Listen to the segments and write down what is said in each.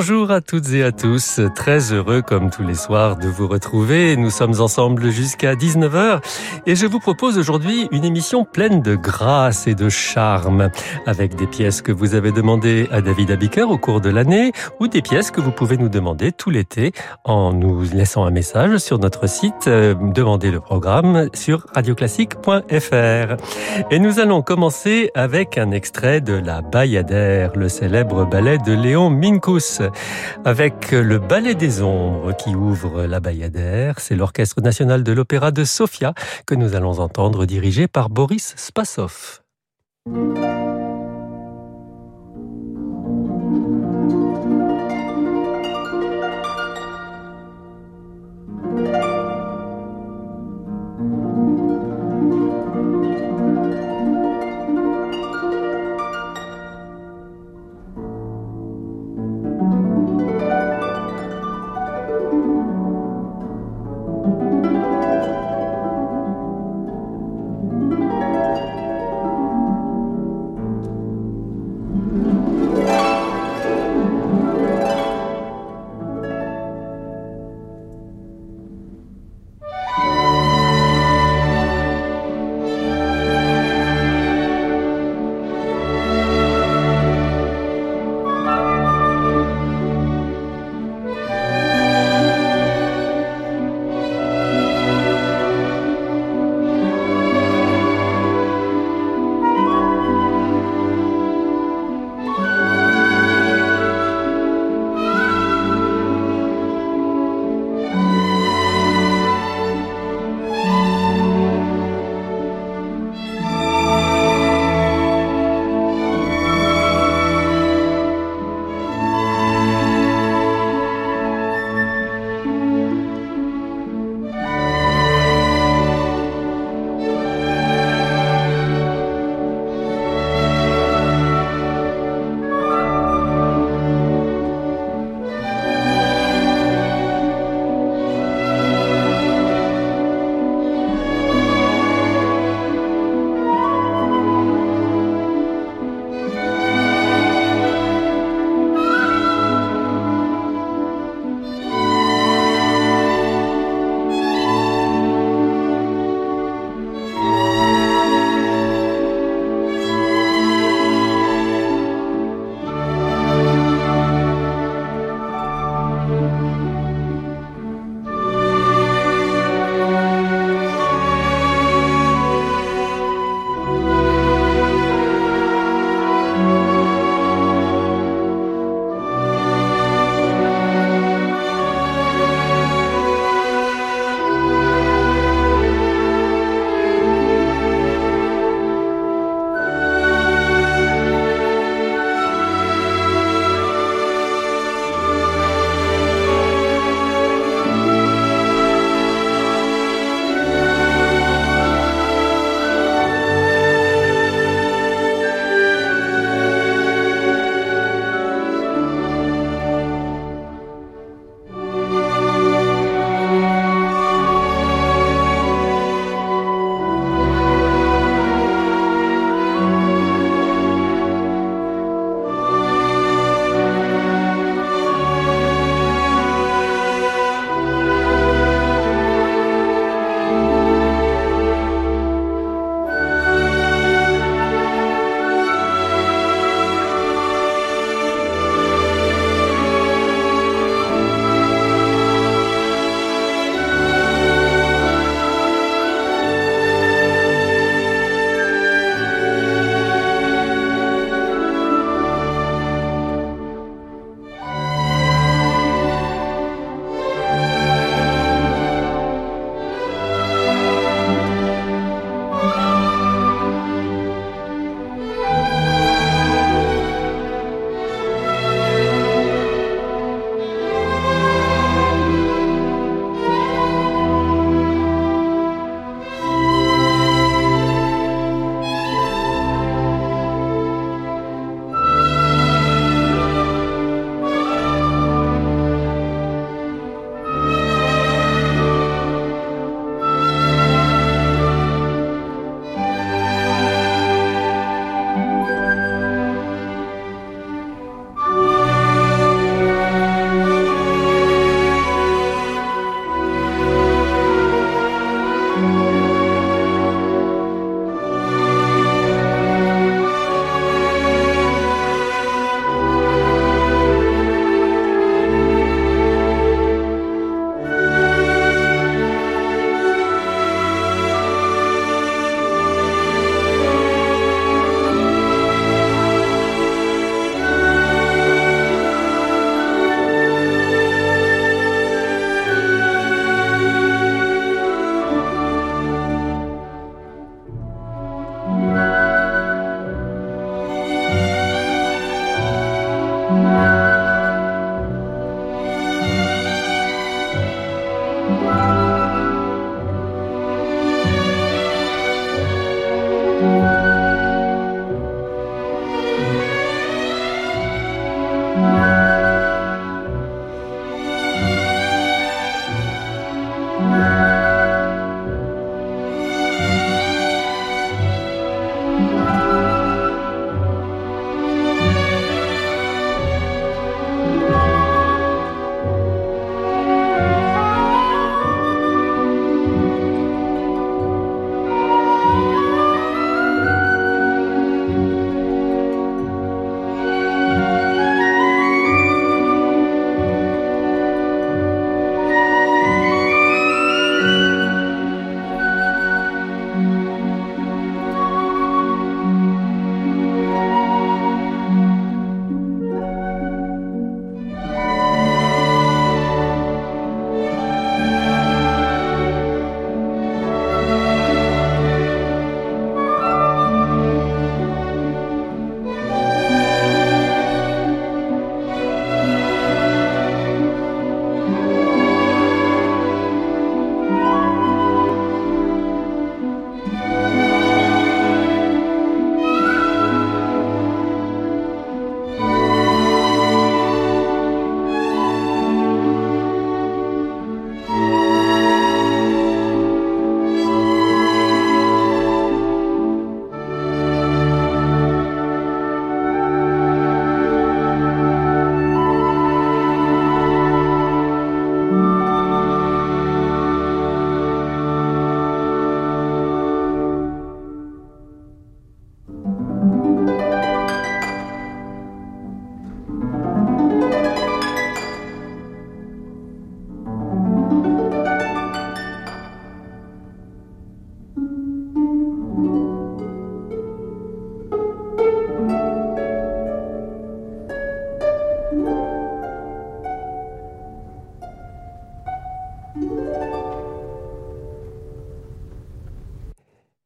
Bonjour à toutes et à tous, très heureux comme tous les soirs de vous retrouver. Nous sommes ensemble jusqu'à 19h et je vous propose aujourd'hui une émission pleine de grâce et de charme avec des pièces que vous avez demandées à David Abiker au cours de l'année ou des pièces que vous pouvez nous demander tout l'été en nous laissant un message sur notre site euh, Demandez le programme sur radioclassique.fr. Et nous allons commencer avec un extrait de La Bayadère, le célèbre ballet de Léon Minkus avec le Ballet des Ombres qui ouvre la Bayadère. C'est l'Orchestre national de l'Opéra de Sofia que nous allons entendre dirigé par Boris Spassov.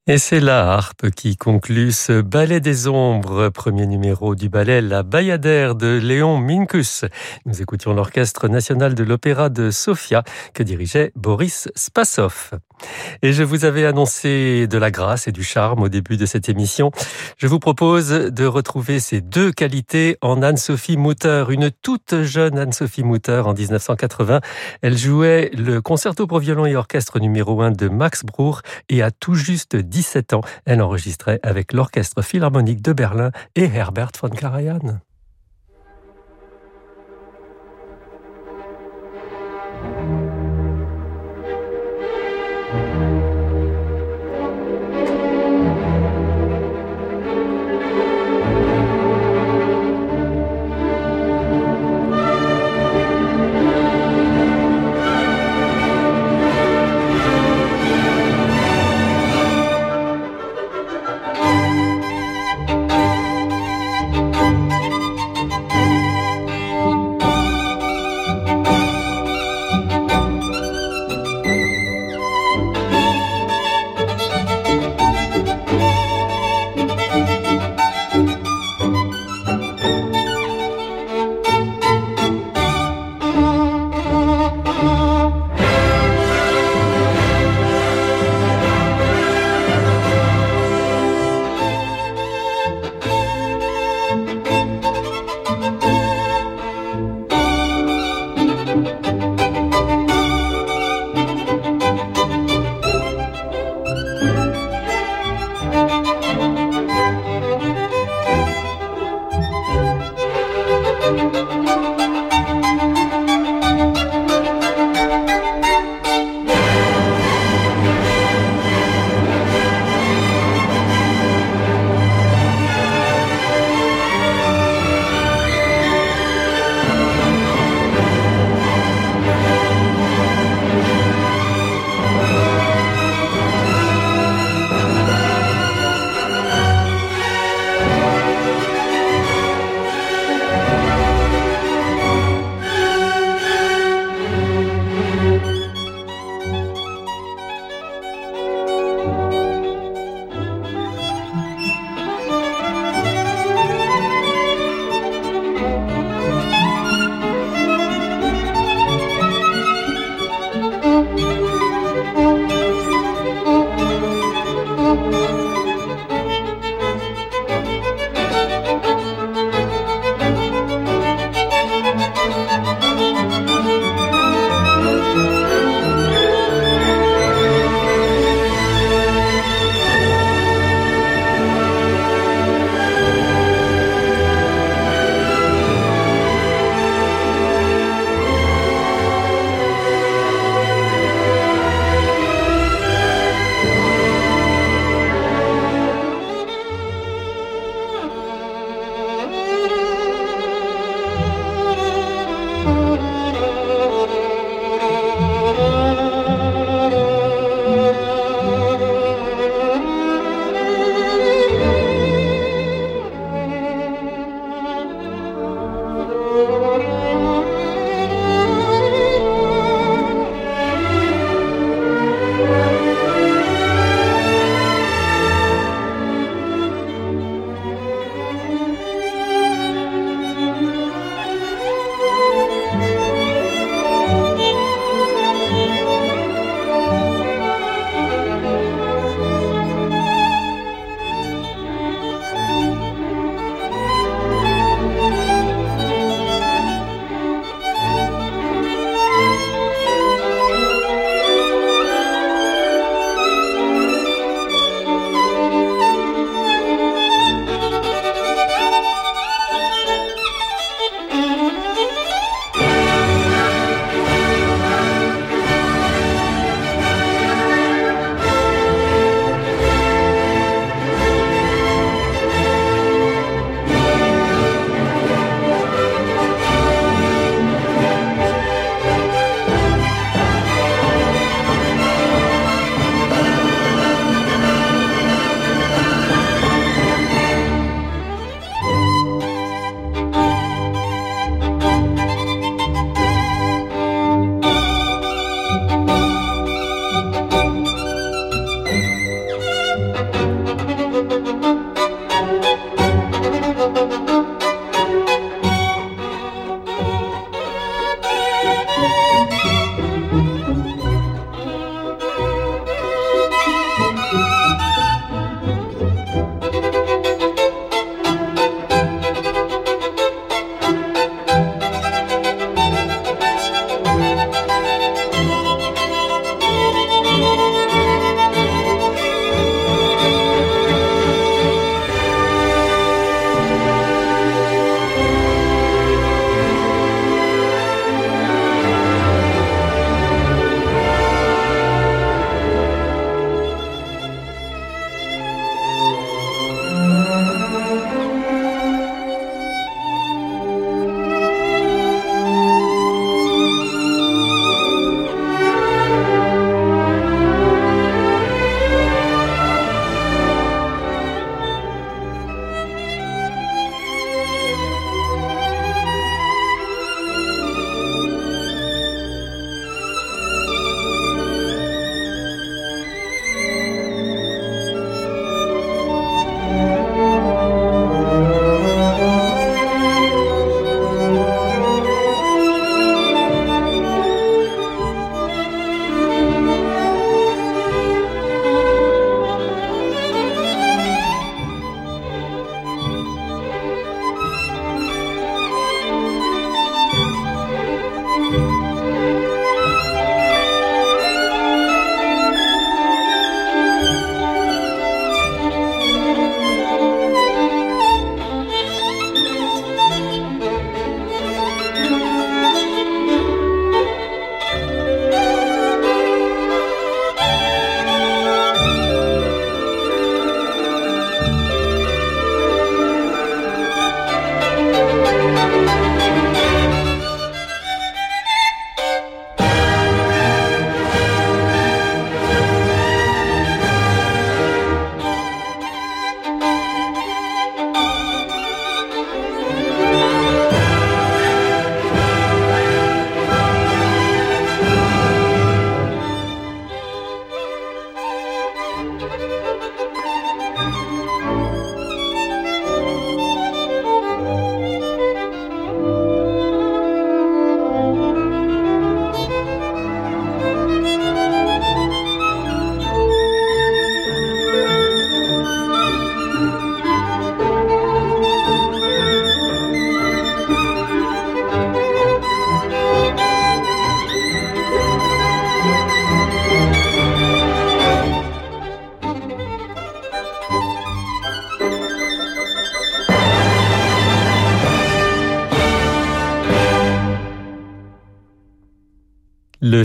Et c'est la harpe qui conclut ce ballet des ombres, premier numéro du ballet La Bayadère de Léon Minkus. Nous écoutions l'orchestre national de l'opéra de Sofia que dirigeait Boris Spassov. Et je vous avais annoncé de la grâce et du charme au début de cette émission. Je vous propose de retrouver ces deux qualités en Anne-Sophie Mutter, une toute jeune Anne-Sophie Mutter en 1980. Elle jouait le concerto pour violon et orchestre numéro 1 de Max Bruch et à tout juste 17 ans, elle enregistrait avec l'orchestre philharmonique de Berlin et Herbert von Karajan.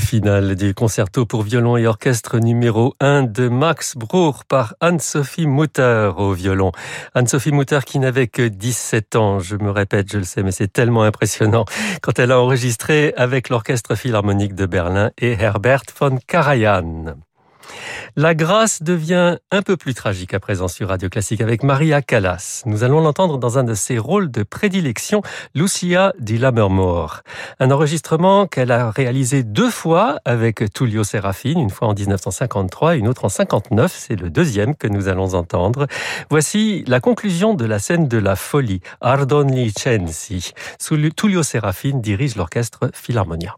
Le final du concerto pour violon et orchestre numéro 1 de Max Bruch par Anne-Sophie Mutter au violon. Anne-Sophie Mutter qui n'avait que 17 ans, je me répète, je le sais, mais c'est tellement impressionnant quand elle a enregistré avec l'orchestre philharmonique de Berlin et Herbert von Karajan. La grâce devient un peu plus tragique à présent sur Radio Classique avec Maria Callas. Nous allons l'entendre dans un de ses rôles de prédilection, Lucia di Lammermoor. Un enregistrement qu'elle a réalisé deux fois avec Tullio Serafine, une fois en 1953 et une autre en 59. C'est le deuxième que nous allons entendre. Voici la conclusion de la scène de la folie, Ardon Licenzi. Tullio Serafine dirige l'orchestre Philharmonia.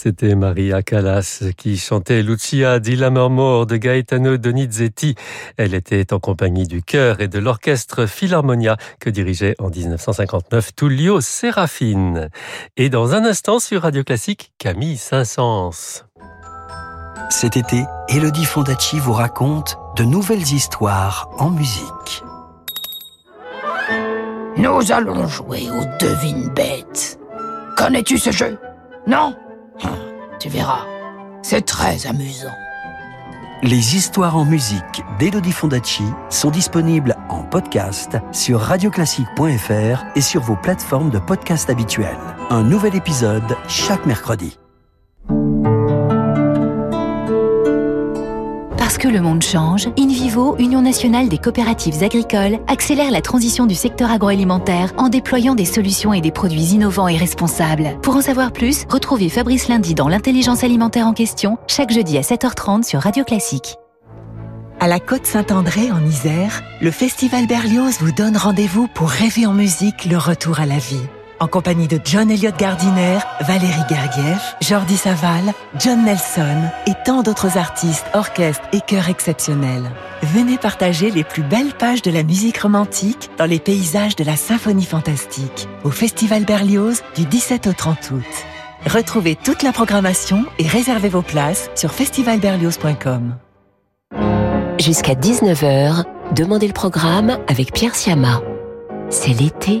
C'était Maria Callas qui chantait Lucia di la Mort de Gaetano Donizetti. Elle était en compagnie du chœur et de l'orchestre Philharmonia que dirigeait en 1959 Tullio Serafine. Et dans un instant sur Radio Classique, Camille Saint-Saëns. Cet été, Elodie Fondacci vous raconte de nouvelles histoires en musique. Nous allons jouer aux devines bêtes. Connais-tu ce jeu? Non? Tu verras, c'est très amusant. Les histoires en musique d'Elodie Fondacci sont disponibles en podcast sur radioclassique.fr et sur vos plateformes de podcast habituelles. Un nouvel épisode chaque mercredi. Parce que le monde change, InVivo, Union nationale des coopératives agricoles, accélère la transition du secteur agroalimentaire en déployant des solutions et des produits innovants et responsables. Pour en savoir plus, retrouvez Fabrice Lundi dans l'intelligence alimentaire en question, chaque jeudi à 7h30 sur Radio Classique. À la Côte Saint-André, en Isère, le Festival Berlioz vous donne rendez-vous pour rêver en musique le retour à la vie en compagnie de John Elliott Gardiner, Valérie Gergiev, Jordi Saval, John Nelson et tant d'autres artistes, orchestres et chœurs exceptionnels. Venez partager les plus belles pages de la musique romantique dans les paysages de la symphonie fantastique au Festival Berlioz du 17 au 30 août. Retrouvez toute la programmation et réservez vos places sur festivalberlioz.com. Jusqu'à 19h, Demandez le programme avec Pierre Siama. C'est l'été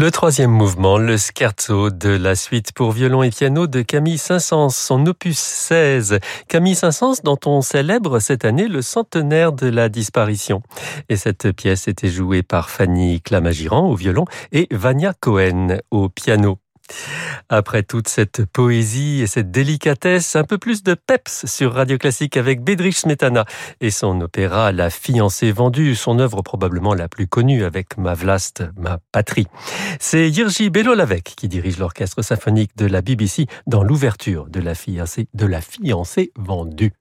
Le troisième mouvement, le scherzo de la suite pour violon et piano de Camille Saint-Saëns, son opus 16. Camille Saint-Saëns dont on célèbre cette année le centenaire de la disparition. Et cette pièce était jouée par Fanny Clamagiran au violon et Vania Cohen au piano. Après toute cette poésie et cette délicatesse, un peu plus de peps sur Radio Classique avec Bedrich Smetana et son opéra La fiancée vendue, son œuvre probablement la plus connue avec Ma Vlast, ma patrie. C'est Jirji Belolavec qui dirige l'orchestre symphonique de la BBC dans l'ouverture de La fiancée, de la fiancée vendue.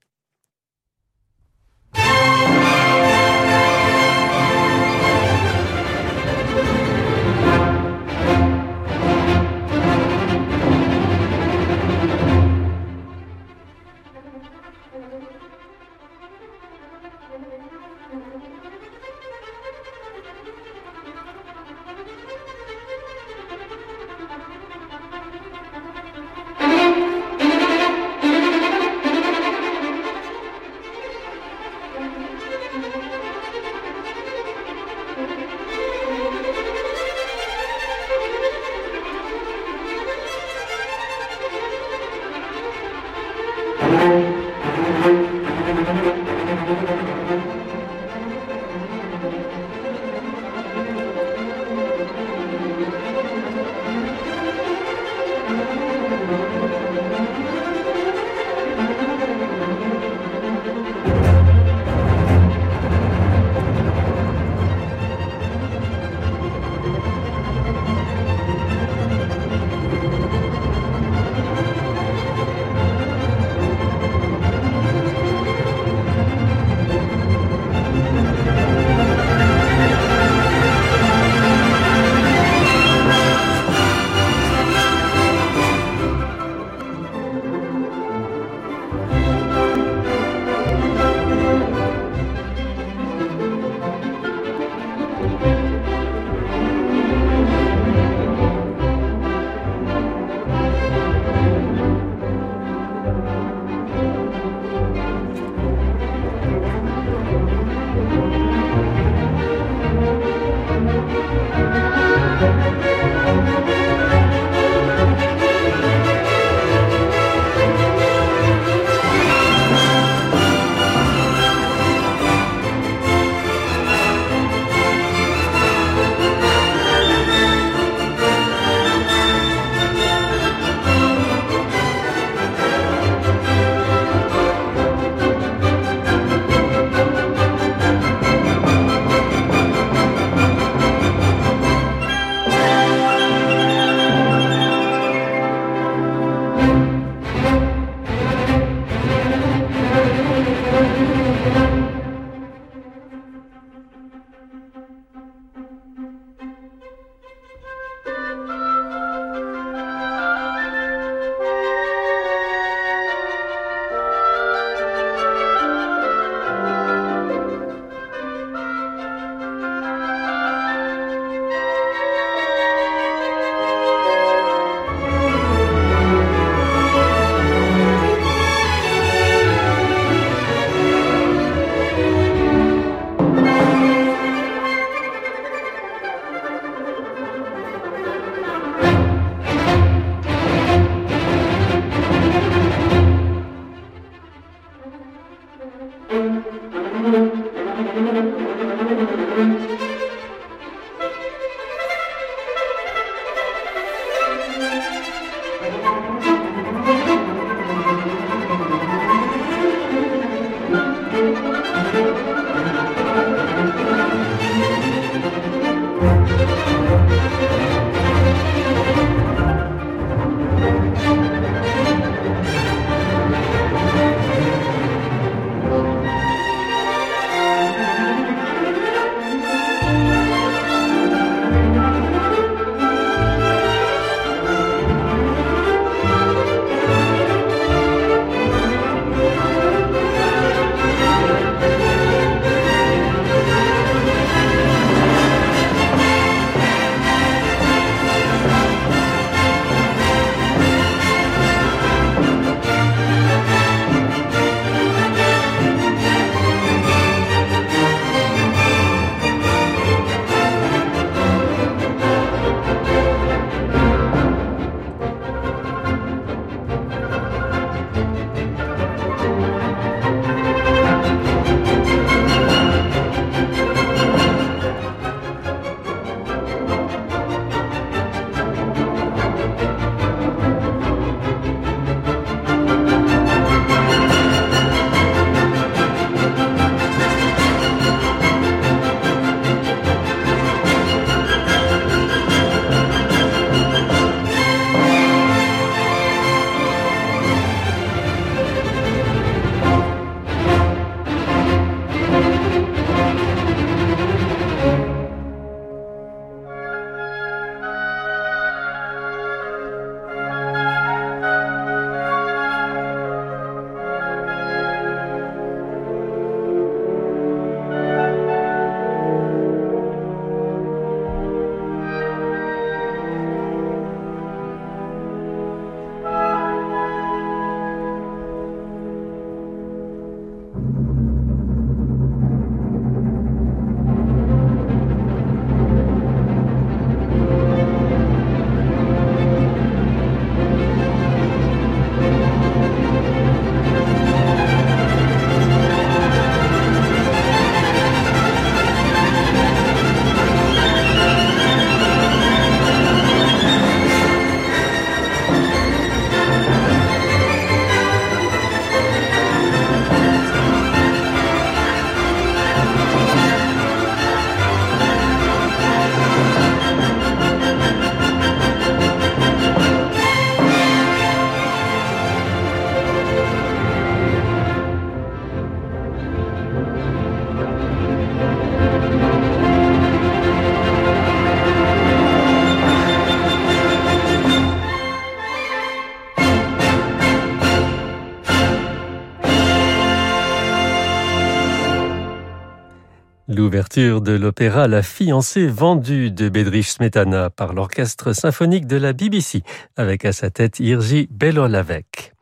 De l'opéra La fiancée vendue de Bedrich Smetana par l'orchestre symphonique de la BBC avec à sa tête Irji Belolavec.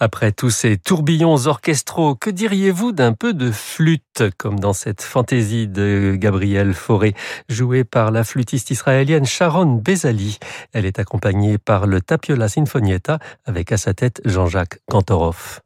Après tous ces tourbillons orchestraux, que diriez-vous d'un peu de flûte, comme dans cette fantaisie de Gabriel Fauré, jouée par la flûtiste israélienne Sharon Bezali Elle est accompagnée par le Tapiola Sinfonietta avec à sa tête Jean-Jacques Kantorov.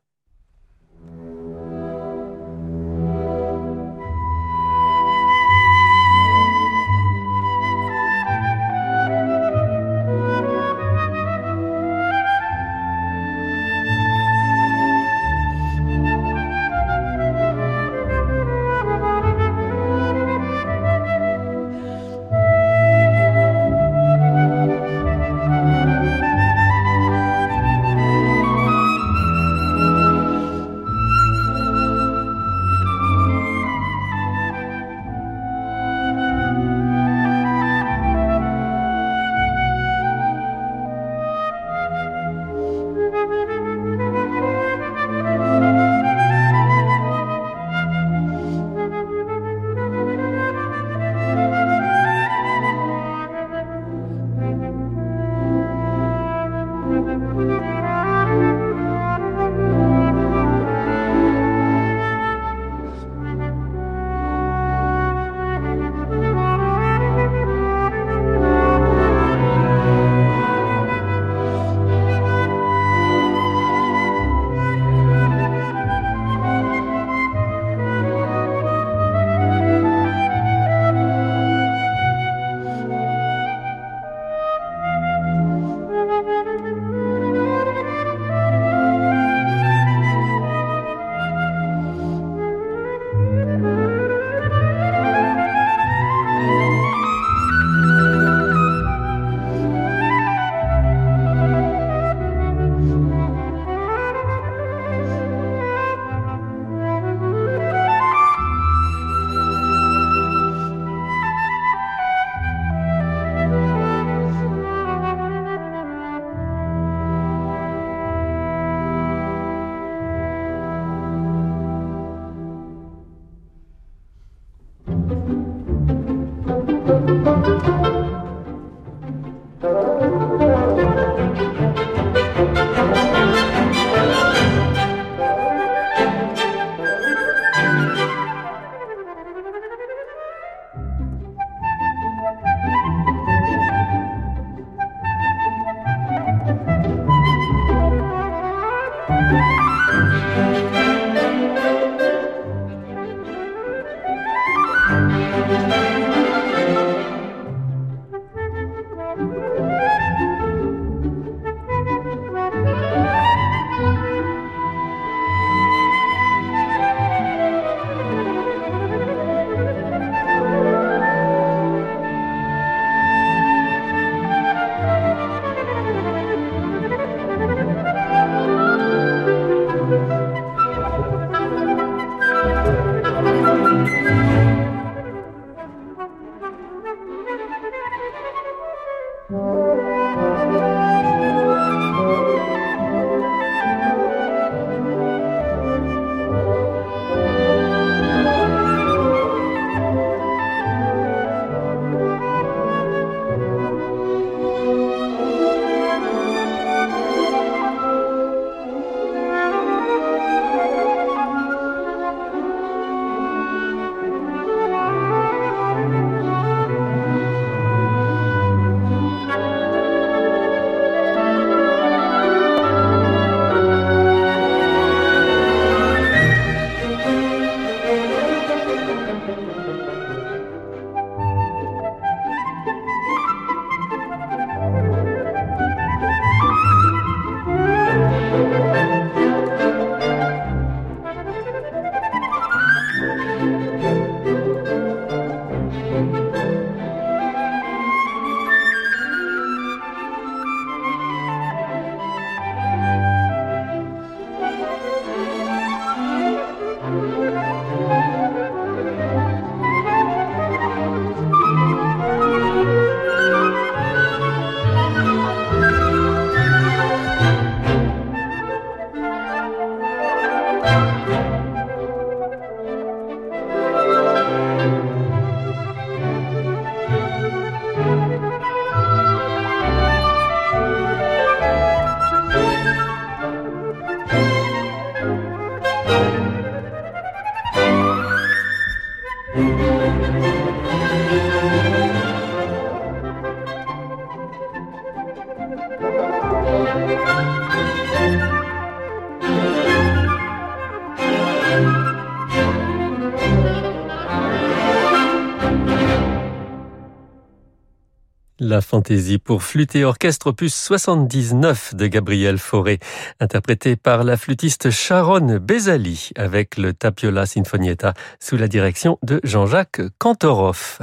Fantaisie pour flûte et orchestre opus 79 de Gabriel Fauré, interprété par la flûtiste Sharon Bezali avec le Tapiola Sinfonietta sous la direction de Jean-Jacques Kantorov.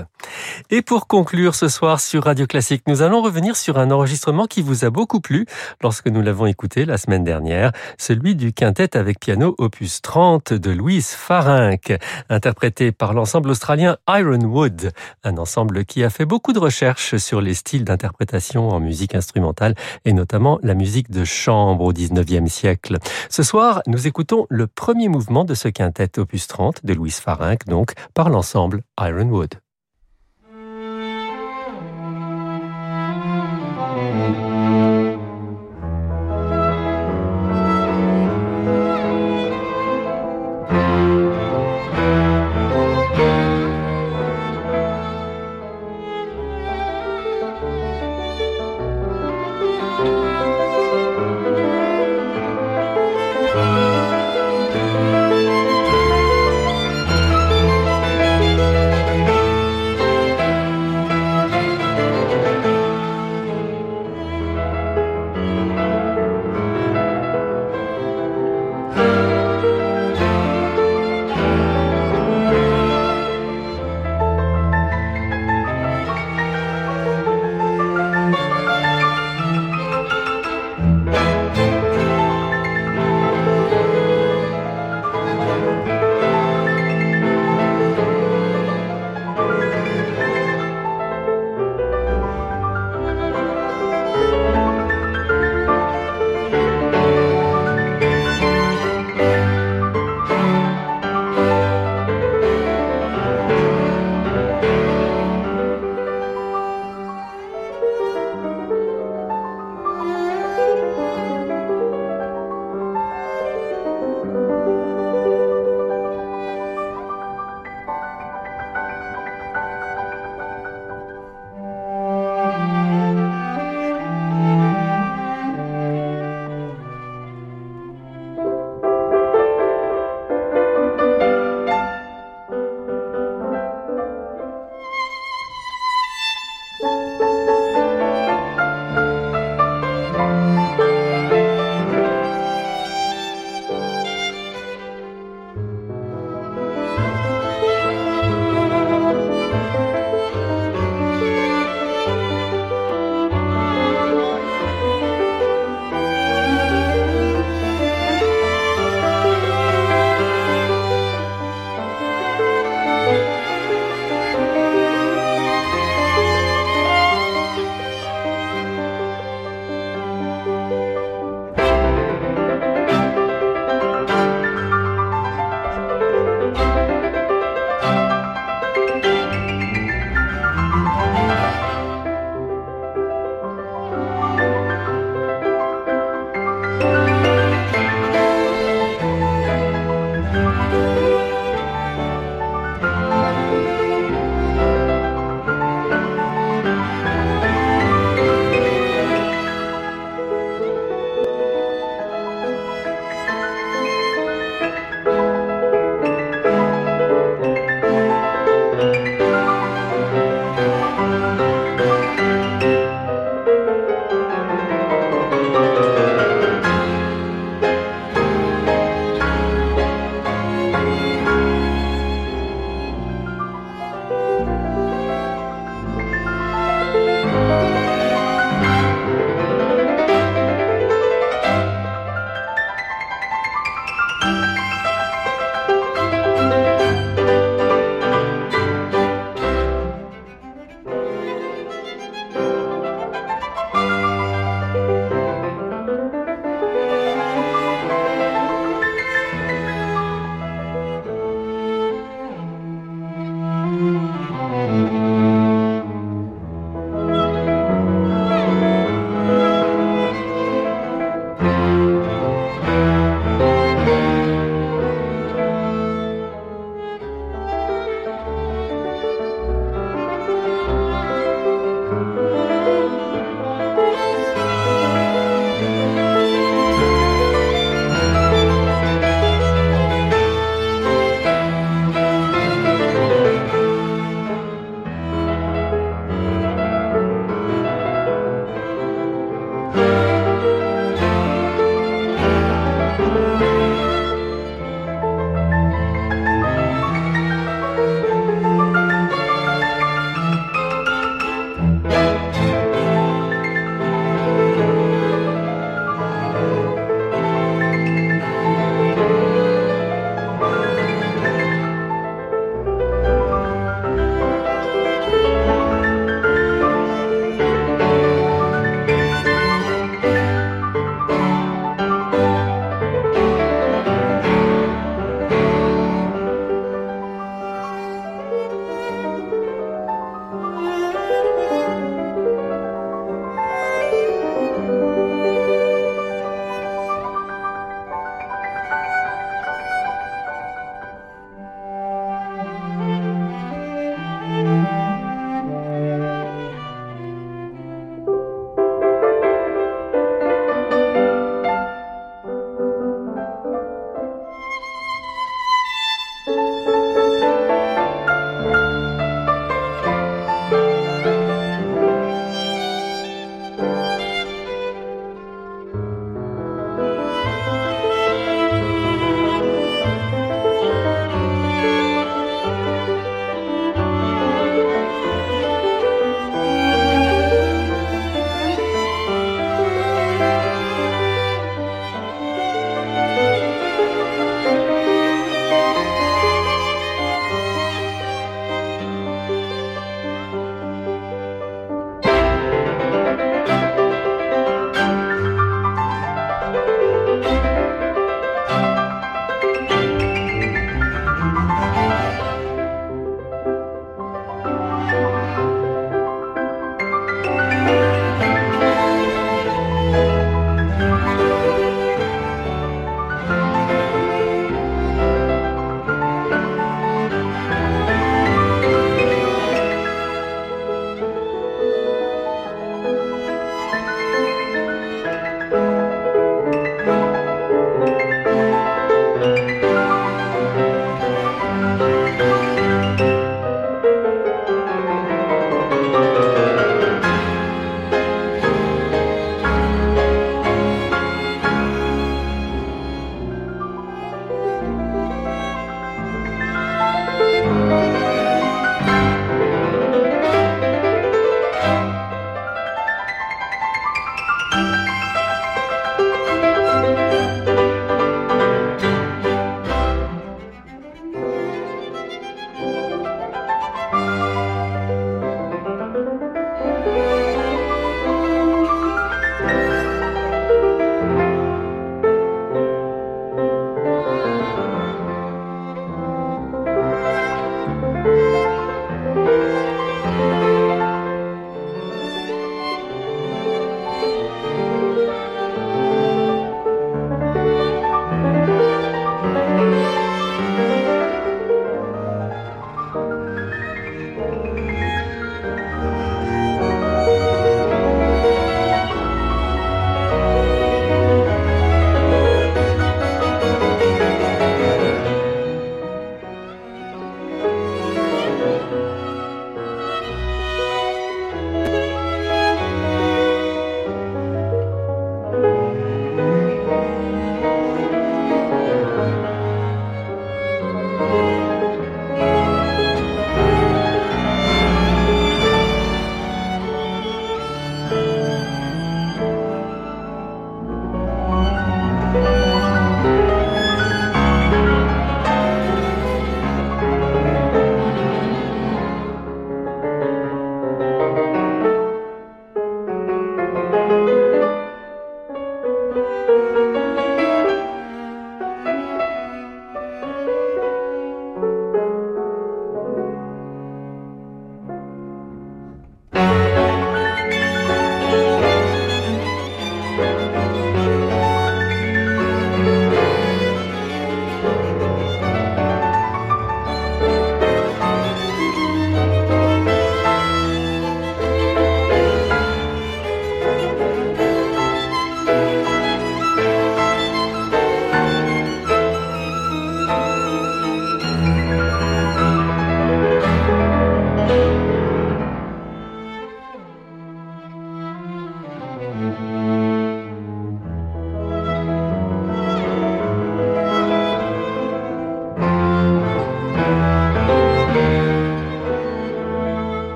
Et pour conclure ce soir sur Radio Classique, nous allons revenir sur un enregistrement qui vous a beaucoup plu lorsque nous l'avons écouté la semaine dernière, celui du quintet avec piano opus 30 de Louise Farinck, interprété par l'ensemble australien Ironwood, un ensemble qui a fait beaucoup de recherches sur les styles d'interprétation en musique instrumentale et notamment la musique de chambre au 19e siècle. Ce soir, nous écoutons le premier mouvement de ce quintet opus 30 de Louise Farinck, donc par l'ensemble Ironwood.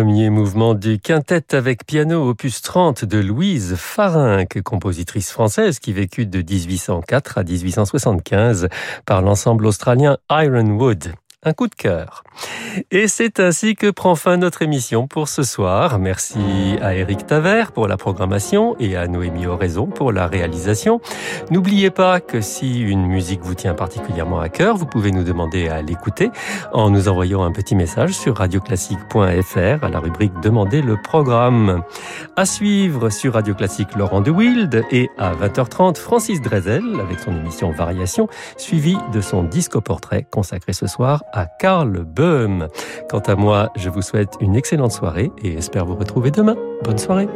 Premier mouvement du quintet avec piano opus 30 de Louise Farinck, compositrice française qui vécut de 1804 à 1875 par l'ensemble australien Ironwood un coup de cœur. Et c'est ainsi que prend fin notre émission pour ce soir. Merci à Eric Taver pour la programmation et à Noémie Oraison pour la réalisation. N'oubliez pas que si une musique vous tient particulièrement à cœur, vous pouvez nous demander à l'écouter en nous envoyant un petit message sur radioclassique.fr à la rubrique Demandez le programme. À suivre sur Radio Classique Laurent de Wild et à 20h30 Francis Drezel avec son émission Variation suivi de son disco portrait consacré ce soir à Karl Böhm. Quant à moi, je vous souhaite une excellente soirée et espère vous retrouver demain. Bonne soirée.